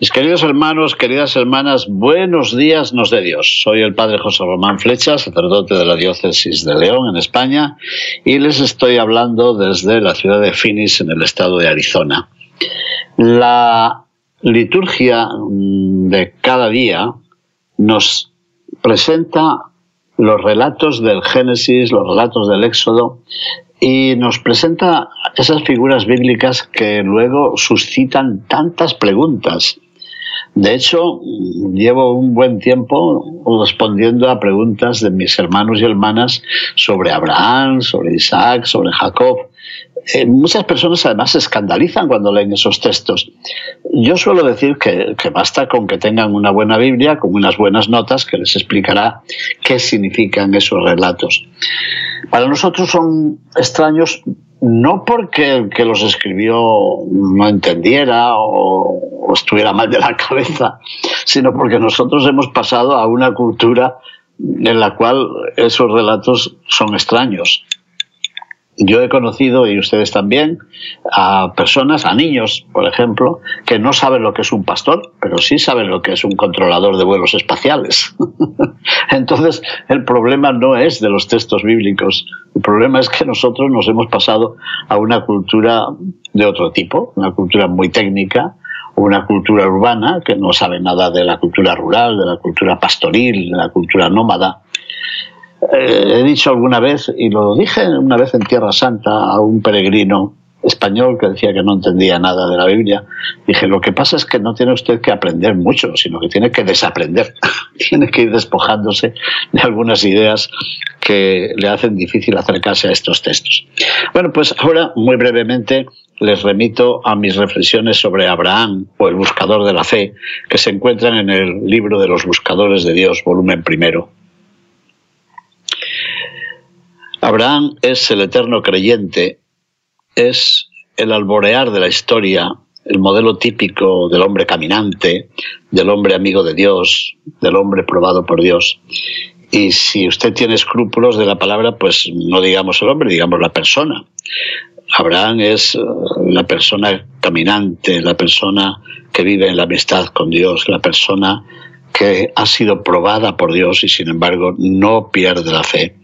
Mis queridos hermanos, queridas hermanas, buenos días nos de Dios. Soy el Padre José Román Flecha, sacerdote de la Diócesis de León, en España, y les estoy hablando desde la ciudad de Phoenix, en el estado de Arizona. La liturgia mm, de cada día nos presenta los relatos del Génesis, los relatos del Éxodo, y nos presenta esas figuras bíblicas que luego suscitan tantas preguntas de hecho, llevo un buen tiempo respondiendo a preguntas de mis hermanos y hermanas sobre Abraham, sobre Isaac, sobre Jacob. Eh, muchas personas además se escandalizan cuando leen esos textos. Yo suelo decir que, que, basta con que tengan una buena Biblia, con unas buenas notas, que les explicará qué significan esos relatos. Para nosotros son extraños no porque el que los escribió no entendiera o, estuviera mal de la cabeza, sino porque nosotros hemos pasado a una cultura en la cual esos relatos son extraños. Yo he conocido, y ustedes también, a personas, a niños, por ejemplo, que no saben lo que es un pastor, pero sí saben lo que es un controlador de vuelos espaciales. Entonces, el problema no es de los textos bíblicos, el problema es que nosotros nos hemos pasado a una cultura de otro tipo, una cultura muy técnica, una cultura urbana que no sabe nada de la cultura rural, de la cultura pastoril, de la cultura nómada. Eh, he dicho alguna vez, y lo dije una vez en Tierra Santa a un peregrino español que decía que no entendía nada de la Biblia, dije, lo que pasa es que no tiene usted que aprender mucho, sino que tiene que desaprender, tiene que ir despojándose de algunas ideas que le hacen difícil acercarse a estos textos. Bueno, pues ahora, muy brevemente, les remito a mis reflexiones sobre Abraham o el buscador de la fe, que se encuentran en el libro de los buscadores de Dios, volumen primero. Abraham es el eterno creyente, es el alborear de la historia, el modelo típico del hombre caminante, del hombre amigo de Dios, del hombre probado por Dios. Y si usted tiene escrúpulos de la palabra, pues no digamos el hombre, digamos la persona. Abraham es eh, la persona caminante, la persona que vive en la amistad con Dios, la persona que ha sido probada por Dios y sin embargo no pierde la fe.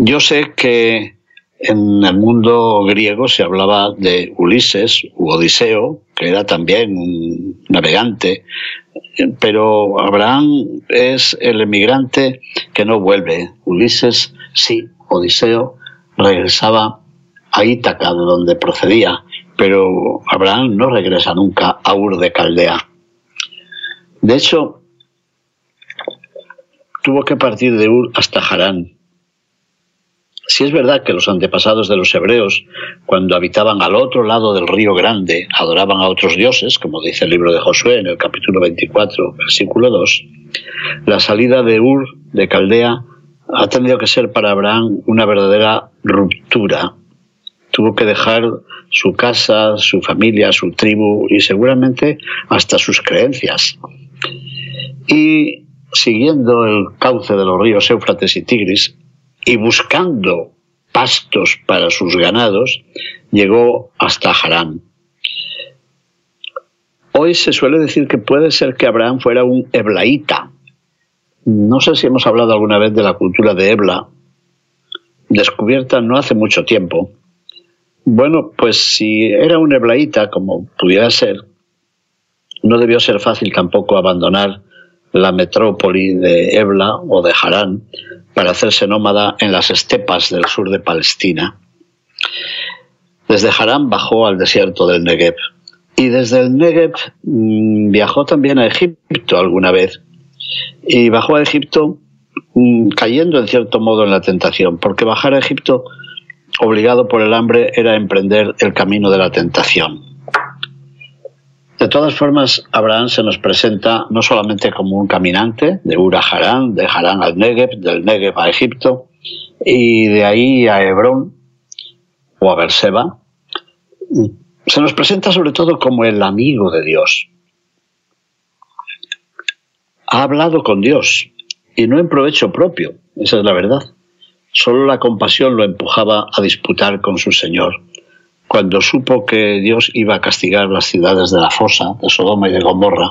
Yo sé que en el mundo griego se hablaba de Ulises u Odiseo, que era también un navegante, pero Abraham es el emigrante que no vuelve. Ulises sí, Odiseo regresaba a Ítaca, de donde procedía, pero Abraham no regresa nunca a Ur de Caldea. De hecho, tuvo que partir de Ur hasta Harán, si es verdad que los antepasados de los hebreos, cuando habitaban al otro lado del río Grande, adoraban a otros dioses, como dice el libro de Josué en el capítulo 24, versículo 2, la salida de Ur, de Caldea, ha tenido que ser para Abraham una verdadera ruptura. Tuvo que dejar su casa, su familia, su tribu y seguramente hasta sus creencias. Y siguiendo el cauce de los ríos Éufrates y Tigris, y buscando pastos para sus ganados, llegó hasta Harán. Hoy se suele decir que puede ser que Abraham fuera un eblaíta. No sé si hemos hablado alguna vez de la cultura de Ebla, descubierta no hace mucho tiempo. Bueno, pues si era un eblaíta, como pudiera ser, no debió ser fácil tampoco abandonar la metrópoli de Ebla o de Harán para hacerse nómada en las estepas del sur de Palestina. Desde Harán bajó al desierto del Negev y desde el Negev mm, viajó también a Egipto alguna vez y bajó a Egipto mm, cayendo en cierto modo en la tentación, porque bajar a Egipto obligado por el hambre, era emprender el camino de la tentación. De todas formas, Abraham se nos presenta no solamente como un caminante de Ur a Harán, de Harán al Negev, del Negev a Egipto y de ahí a Hebrón o a Berseba, se nos presenta sobre todo como el amigo de Dios. Ha hablado con Dios y no en provecho propio, esa es la verdad. Solo la compasión lo empujaba a disputar con su Señor. Cuando supo que Dios iba a castigar las ciudades de la fosa, de Sodoma y de Gomorra,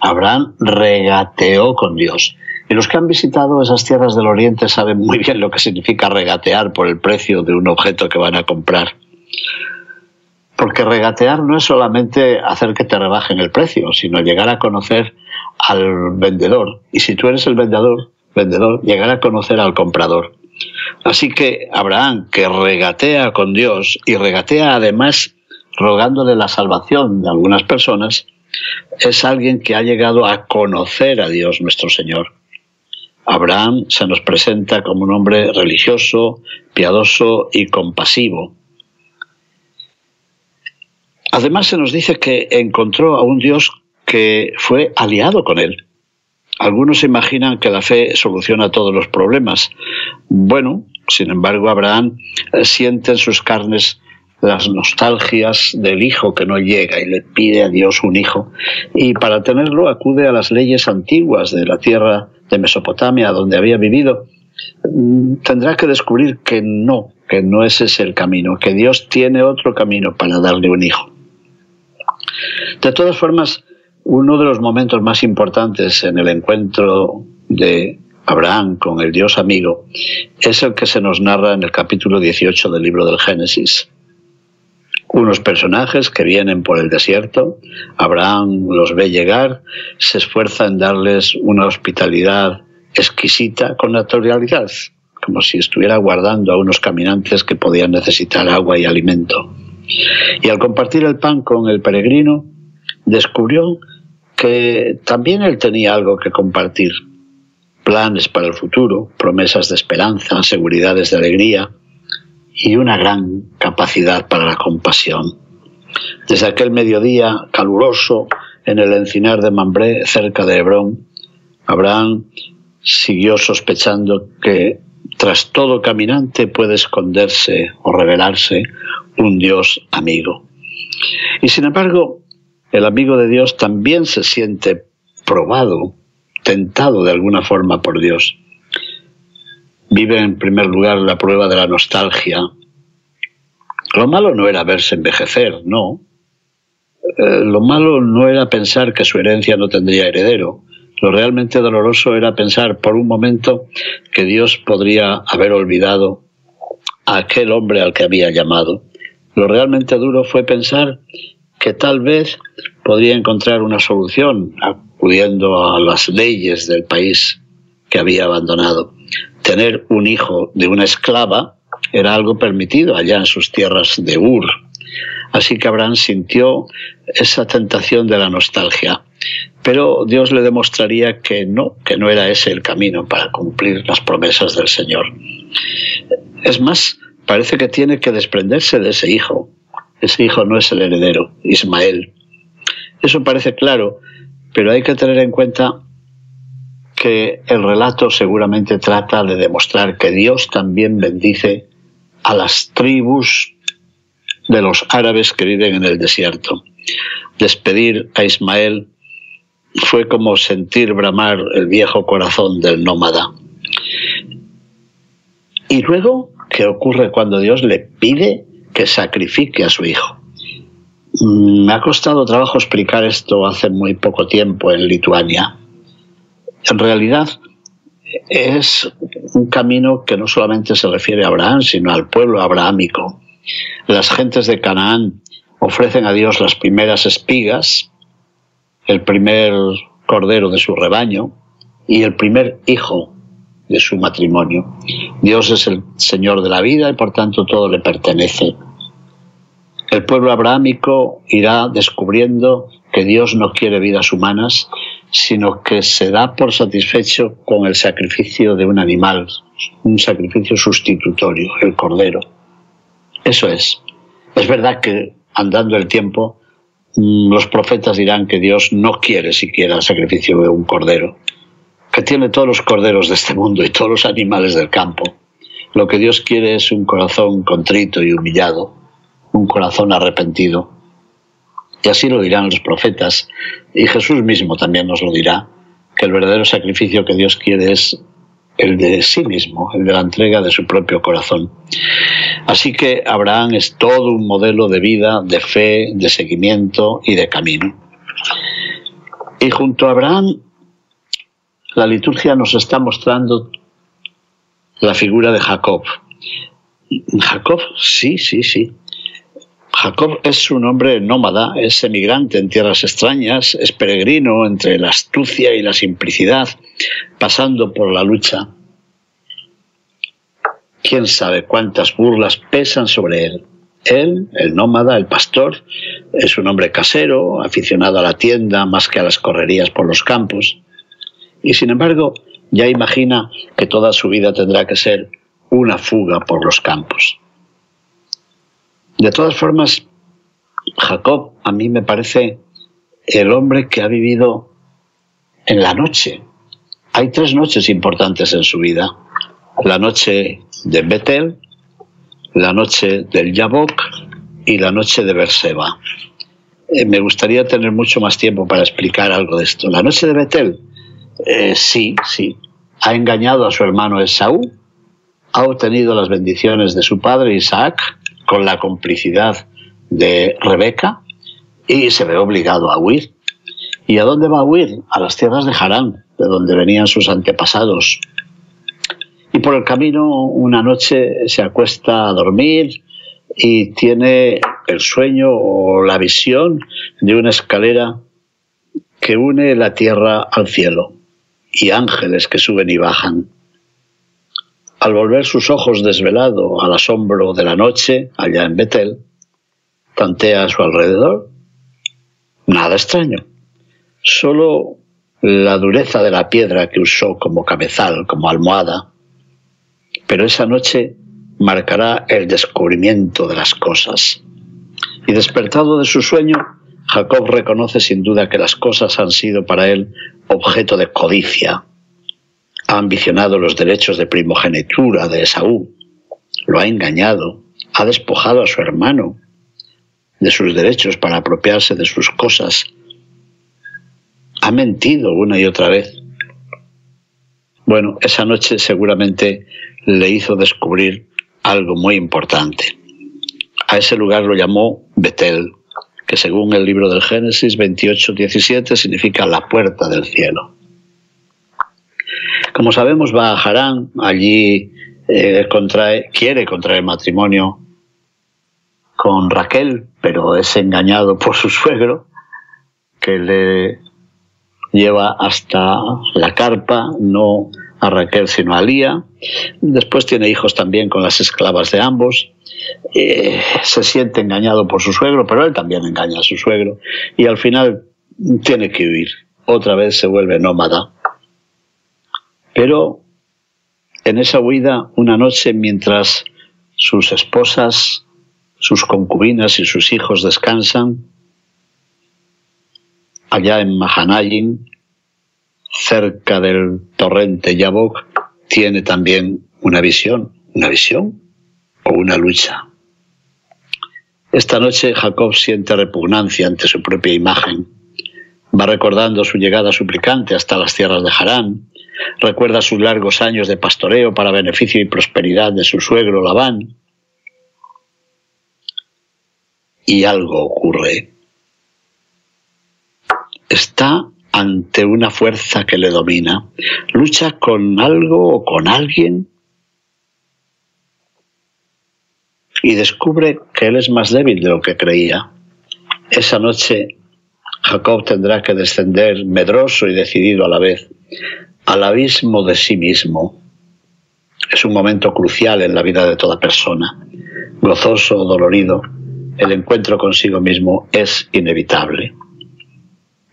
Abraham regateó con Dios. Y los que han visitado esas tierras del Oriente saben muy bien lo que significa regatear por el precio de un objeto que van a comprar. Porque regatear no es solamente hacer que te rebajen el precio, sino llegar a conocer al vendedor. Y si tú eres el vendedor, vendedor, llegar a conocer al comprador. Así que Abraham, que regatea con Dios y regatea además rogándole la salvación de algunas personas, es alguien que ha llegado a conocer a Dios nuestro Señor. Abraham se nos presenta como un hombre religioso, piadoso y compasivo. Además se nos dice que encontró a un Dios que fue aliado con él. Algunos imaginan que la fe soluciona todos los problemas. Bueno, sin embargo, Abraham eh, siente en sus carnes las nostalgias del hijo que no llega y le pide a Dios un hijo. Y para tenerlo acude a las leyes antiguas de la tierra de Mesopotamia donde había vivido. Mm, tendrá que descubrir que no, que no ese es el camino, que Dios tiene otro camino para darle un hijo. De todas formas, uno de los momentos más importantes en el encuentro de Abraham con el Dios amigo es el que se nos narra en el capítulo 18 del libro del Génesis. Unos personajes que vienen por el desierto, Abraham los ve llegar, se esfuerza en darles una hospitalidad exquisita con naturalidad, como si estuviera guardando a unos caminantes que podían necesitar agua y alimento. Y al compartir el pan con el peregrino, descubrió que también él tenía algo que compartir. Planes para el futuro, promesas de esperanza, seguridades de alegría y una gran capacidad para la compasión. Desde aquel mediodía caluroso en el encinar de Mambré, cerca de Hebrón, Abraham siguió sospechando que tras todo caminante puede esconderse o revelarse un Dios amigo. Y sin embargo, el amigo de Dios también se siente probado, tentado de alguna forma por Dios. Vive en primer lugar la prueba de la nostalgia. Lo malo no era verse envejecer, no. Eh, lo malo no era pensar que su herencia no tendría heredero. Lo realmente doloroso era pensar por un momento que Dios podría haber olvidado a aquel hombre al que había llamado. Lo realmente duro fue pensar tal vez podría encontrar una solución acudiendo a las leyes del país que había abandonado. Tener un hijo de una esclava era algo permitido allá en sus tierras de Ur. Así que Abraham sintió esa tentación de la nostalgia. Pero Dios le demostraría que no, que no era ese el camino para cumplir las promesas del Señor. Es más, parece que tiene que desprenderse de ese hijo, ese hijo no es el heredero, Ismael. Eso parece claro, pero hay que tener en cuenta que el relato seguramente trata de demostrar que Dios también bendice a las tribus de los árabes que viven en el desierto. Despedir a Ismael fue como sentir bramar el viejo corazón del nómada. Y luego, ¿qué ocurre cuando Dios le pide que sacrifique a su hijo. Mm, me ha costado trabajo explicar esto hace muy poco tiempo en Lituania. En realidad es un camino que no solamente se refiere a Abraham, sino al pueblo abrahámico. Las gentes de Canaán ofrecen a Dios las primeras espigas, el primer cordero de su rebaño y el primer hijo de su matrimonio. Dios es el Señor de la vida y por tanto todo le pertenece. El pueblo abrahámico irá descubriendo que Dios no quiere vidas humanas, sino que se da por satisfecho con el sacrificio de un animal, un sacrificio sustitutorio, el cordero. Eso es. Es verdad que andando el tiempo, mm, los profetas dirán que Dios no quiere siquiera el sacrificio de un cordero, que tiene todos los corderos de este mundo y todos los animales del campo. Lo que Dios quiere es un corazón contrito y humillado, un corazón arrepentido. Y así lo dirán los profetas, y Jesús mismo también nos lo dirá, que el verdadero sacrificio que Dios quiere es el de sí mismo, el de la entrega de su propio corazón. Así que Abraham es todo un modelo de vida, de fe, de seguimiento y de camino. Y junto a Abraham, la liturgia nos está mostrando la figura de Jacob. Jacob, sí, sí, sí. Jacob es un hombre nómada, es emigrante en tierras extrañas, es peregrino entre la astucia y la simplicidad, pasando por la lucha. Quién sabe cuántas burlas pesan sobre él. Él, el nómada, el pastor, es un hombre casero, aficionado a la tienda más que a las correrías por los campos. Y sin embargo, ya imagina que toda su vida tendrá que ser una fuga por los campos. De todas formas, Jacob a mí me parece el hombre que ha vivido en la noche. Hay tres noches importantes en su vida. La noche de Betel, la noche del Yabok y la noche de Berseba. Eh, me gustaría tener mucho más tiempo para explicar algo de esto. La noche de Betel, eh, sí, sí. Ha engañado a su hermano Esaú, ha obtenido las bendiciones de su padre Isaac, con la complicidad de Rebeca y se ve obligado a huir. ¿Y a dónde va a huir? A las tierras de Harán, de donde venían sus antepasados. Y por el camino una noche se acuesta a dormir y tiene el sueño o la visión de una escalera que une la tierra al cielo y ángeles que suben y bajan. Al volver sus ojos desvelado al asombro de la noche, allá en Betel, tantea a su alrededor. Nada extraño. Solo la dureza de la piedra que usó como cabezal, como almohada. Pero esa noche marcará el descubrimiento de las cosas. Y despertado de su sueño, Jacob reconoce sin duda que las cosas han sido para él objeto de codicia, ha ambicionado los derechos de primogenitura de Esaú, lo ha engañado, ha despojado a su hermano de sus derechos para apropiarse de sus cosas, ha mentido una y otra vez. Bueno, esa noche seguramente le hizo descubrir algo muy importante. A ese lugar lo llamó Betel, que según el libro del Génesis 28-17 significa la puerta del cielo. Como sabemos, va a Harán, allí eh, contrae, quiere contraer matrimonio con Raquel, pero es engañado por su suegro, que le lleva hasta la carpa, no a Raquel sino a Lía. Después tiene hijos también con las esclavas de ambos. Eh, se siente engañado por su suegro, pero él también engaña a su suegro. Y al final tiene que huir. Otra vez se vuelve nómada. Pero en esa huida, una noche, mientras sus esposas, sus concubinas y sus hijos descansan, allá en Mahanayin, cerca del torrente Yabok, tiene también una visión, una visión o una lucha. Esta noche Jacob siente repugnancia ante su propia imagen. Va recordando su llegada suplicante hasta las tierras de Harán, Recuerda sus largos años de pastoreo para beneficio y prosperidad de su suegro Labán. Y algo ocurre. Está ante una fuerza que le domina. Lucha con algo o con alguien y descubre que él es más débil de lo que creía. Esa noche Jacob tendrá que descender medroso y decidido a la vez al abismo de sí mismo. Es un momento crucial en la vida de toda persona. Gozoso o dolorido, el encuentro consigo mismo es inevitable.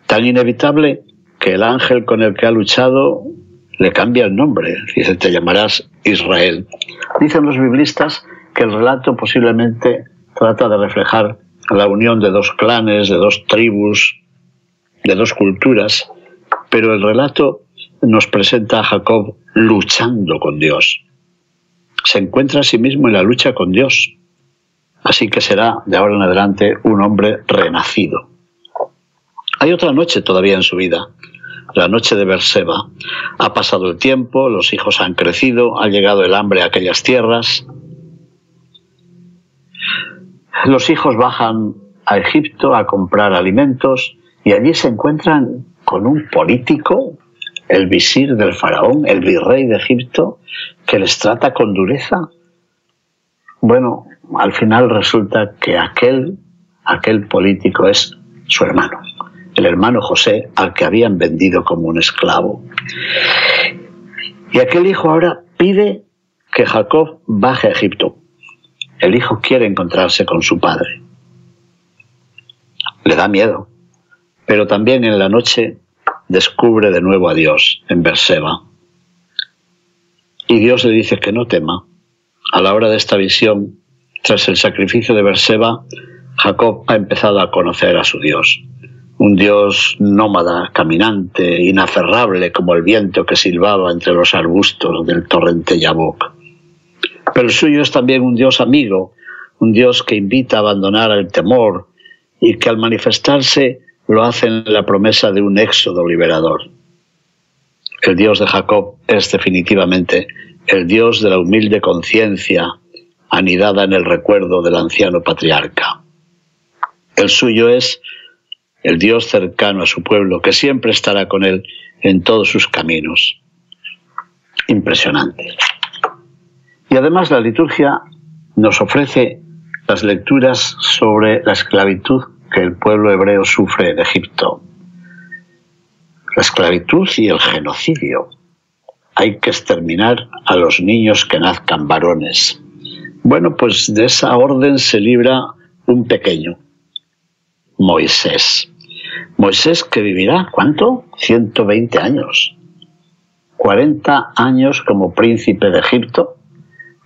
Tan inevitable que el ángel con el que ha luchado le cambia el nombre. Dice, te llamarás Israel. Dicen los biblistas que el relato posiblemente trata de reflejar la unión de dos clanes, de dos tribus, de dos culturas, pero el relato nos presenta a Jacob luchando con Dios. Se encuentra a sí mismo en la lucha con Dios. Así que será de ahora en adelante un hombre renacido. Hay otra noche todavía en su vida, la noche de Berseba. Ha pasado el tiempo, los hijos han crecido, ha llegado el hambre a aquellas tierras. Los hijos bajan a Egipto a comprar alimentos y allí se encuentran con un político, el visir del faraón, el virrey de Egipto, que les trata con dureza. Bueno, al final resulta que aquel, aquel político es su hermano, el hermano José al que habían vendido como un esclavo. Y aquel hijo ahora pide que Jacob baje a Egipto. El hijo quiere encontrarse con su padre. Le da miedo, pero también en la noche descubre de nuevo a Dios en Berseba. Y Dios le dice que no tema. A la hora de esta visión, tras el sacrificio de Berseba, Jacob ha empezado a conocer a su Dios. Un Dios nómada, caminante, inaferrable como el viento que silbaba entre los arbustos del torrente Yabok. Pero el suyo es también un Dios amigo, un Dios que invita a abandonar el temor y que al manifestarse lo hace en la promesa de un éxodo liberador. El Dios de Jacob es definitivamente el Dios de la humilde conciencia anidada en el recuerdo del anciano patriarca. El suyo es el Dios cercano a su pueblo, que siempre estará con él en todos sus caminos. Impresionante. Y además la liturgia nos ofrece las lecturas sobre la esclavitud que el pueblo hebreo sufre en Egipto. La esclavitud y el genocidio. Hay que exterminar a los niños que nazcan varones. Bueno, pues de esa orden se libra un pequeño, Moisés. Moisés que vivirá, ¿cuánto? 120 años. 40 años como príncipe de Egipto,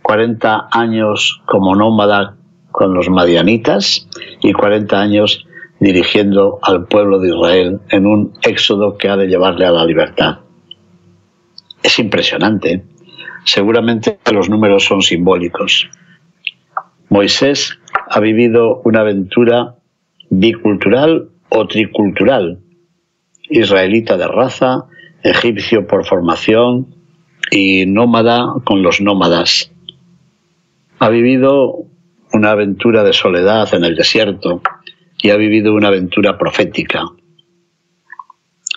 40 años como nómada con los madianitas y 40 años dirigiendo al pueblo de Israel en un éxodo que ha de llevarle a la libertad. Es impresionante. Seguramente los números son simbólicos. Moisés ha vivido una aventura bicultural o tricultural, israelita de raza, egipcio por formación y nómada con los nómadas. Ha vivido una aventura de soledad en el desierto y ha vivido una aventura profética.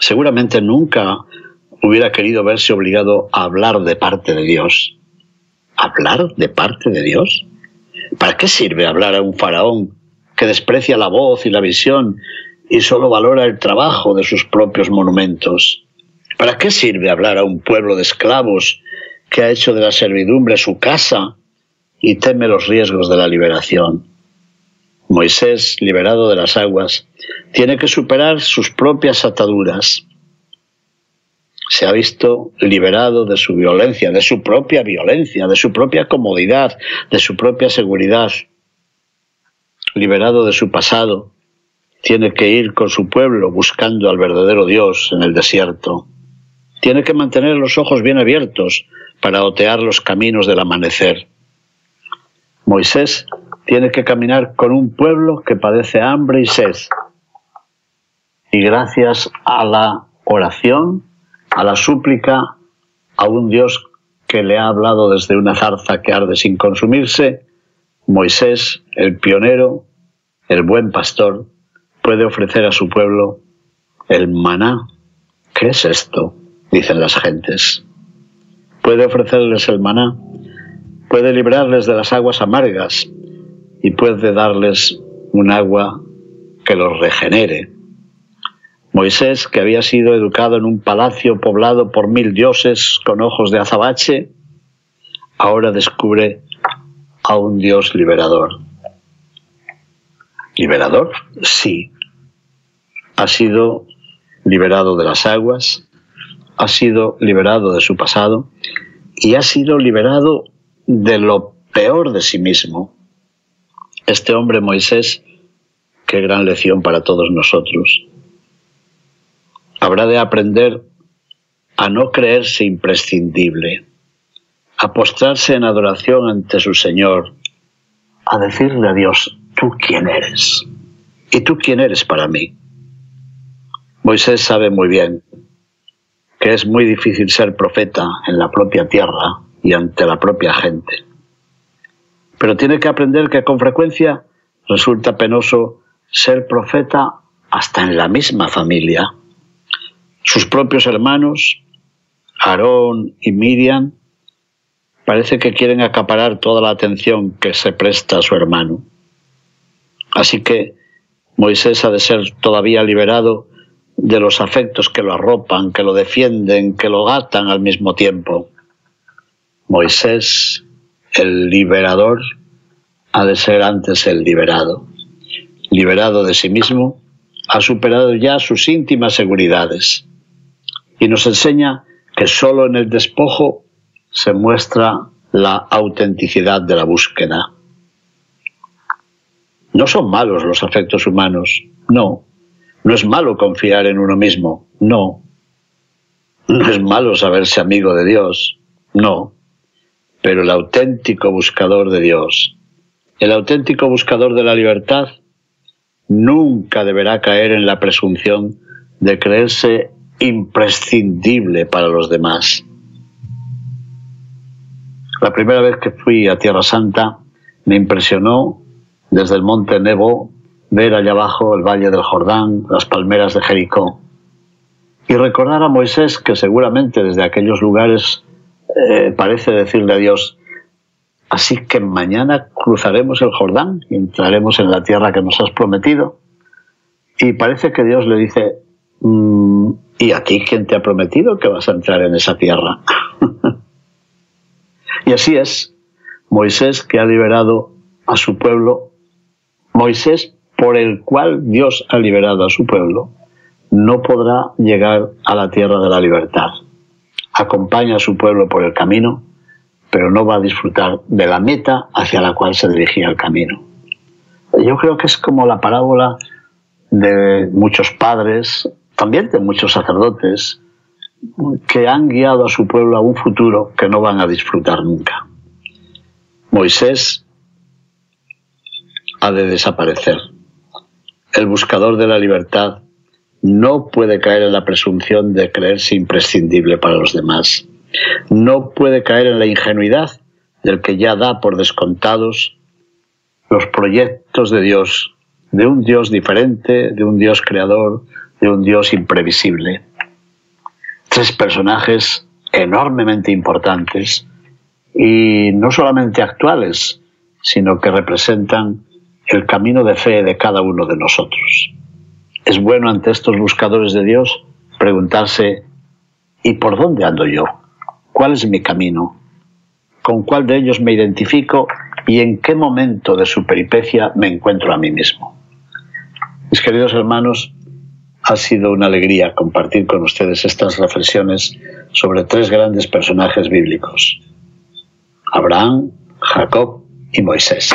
Seguramente nunca hubiera querido verse obligado a hablar de parte de Dios. ¿Hablar de parte de Dios? ¿Para qué sirve hablar a un faraón que desprecia la voz y la visión y solo valora el trabajo de sus propios monumentos? ¿Para qué sirve hablar a un pueblo de esclavos que ha hecho de la servidumbre su casa y teme los riesgos de la liberación. Moisés, liberado de las aguas, tiene que superar sus propias ataduras. Se ha visto liberado de su violencia, de su propia violencia, de su propia comodidad, de su propia seguridad. Liberado de su pasado, tiene que ir con su pueblo buscando al verdadero Dios en el desierto. Tiene que mantener los ojos bien abiertos para otear los caminos del amanecer. Moisés tiene que caminar con un pueblo que padece hambre y sed. Y gracias a la oración, a la súplica, a un Dios que le ha hablado desde una zarza que arde sin consumirse, Moisés, el pionero, el buen pastor, puede ofrecer a su pueblo el maná. ¿Qué es esto? dicen las gentes. Puede ofrecerles el maná puede librarles de las aguas amargas y puede darles un agua que los regenere. Moisés, que había sido educado en un palacio poblado por mil dioses con ojos de azabache, ahora descubre a un Dios liberador. ¿Liberador? Sí. Ha sido liberado de las aguas, ha sido liberado de su pasado y ha sido liberado de lo peor de sí mismo. Este hombre Moisés, qué gran lección para todos nosotros. Habrá de aprender a no creerse imprescindible, a postrarse en adoración ante su Señor, a decirle a Dios, ¿tú quién eres? ¿Y tú quién eres para mí? Moisés sabe muy bien que es muy difícil ser profeta en la propia tierra y ante la propia gente. Pero tiene que aprender que con frecuencia resulta penoso ser profeta hasta en la misma familia. Sus propios hermanos, Aarón y Miriam, parece que quieren acaparar toda la atención que se presta a su hermano. Así que Moisés ha de ser todavía liberado de los afectos que lo arropan, que lo defienden, que lo gatan al mismo tiempo. Moisés, el liberador, ha de ser antes el liberado. Liberado de sí mismo, ha superado ya sus íntimas seguridades y nos enseña que sólo en el despojo se muestra la autenticidad de la búsqueda. No son malos los afectos humanos, no. No es malo confiar en uno mismo, no. No es malo saberse amigo de Dios, no. Pero el auténtico buscador de Dios, el auténtico buscador de la libertad, nunca deberá caer en la presunción de creerse imprescindible para los demás. La primera vez que fui a Tierra Santa me impresionó desde el monte Nebo ver allá abajo el valle del Jordán, las palmeras de Jericó, y recordar a Moisés que seguramente desde aquellos lugares eh, parece decirle a Dios, así que mañana cruzaremos el Jordán y entraremos en la tierra que nos has prometido. Y parece que Dios le dice, mm, ¿y a ti quién te ha prometido que vas a entrar en esa tierra? y así es, Moisés que ha liberado a su pueblo Moisés, por el cual Dios ha liberado a su pueblo, no podrá llegar a la tierra de la libertad. Acompaña a su pueblo por el camino, pero no va a disfrutar de la meta hacia la cual se dirigía el camino. Yo creo que es como la parábola de muchos padres, también de muchos sacerdotes, que han guiado a su pueblo a un futuro que no van a disfrutar nunca. Moisés ha de desaparecer. El buscador de la libertad no puede caer en la presunción de creerse imprescindible para los demás. No puede caer en la ingenuidad del que ya da por descontados los proyectos de Dios, de un Dios diferente, de un Dios creador, de un Dios imprevisible. Tres personajes enormemente importantes y no solamente actuales, sino que representan el camino de fe de cada uno de nosotros. Es bueno ante estos buscadores de Dios preguntarse, ¿y por dónde ando yo? ¿Cuál es mi camino? ¿Con cuál de ellos me identifico y en qué momento de su peripecia me encuentro a mí mismo? Mis queridos hermanos, ha sido una alegría compartir con ustedes estas reflexiones sobre tres grandes personajes bíblicos, Abraham, Jacob y Moisés.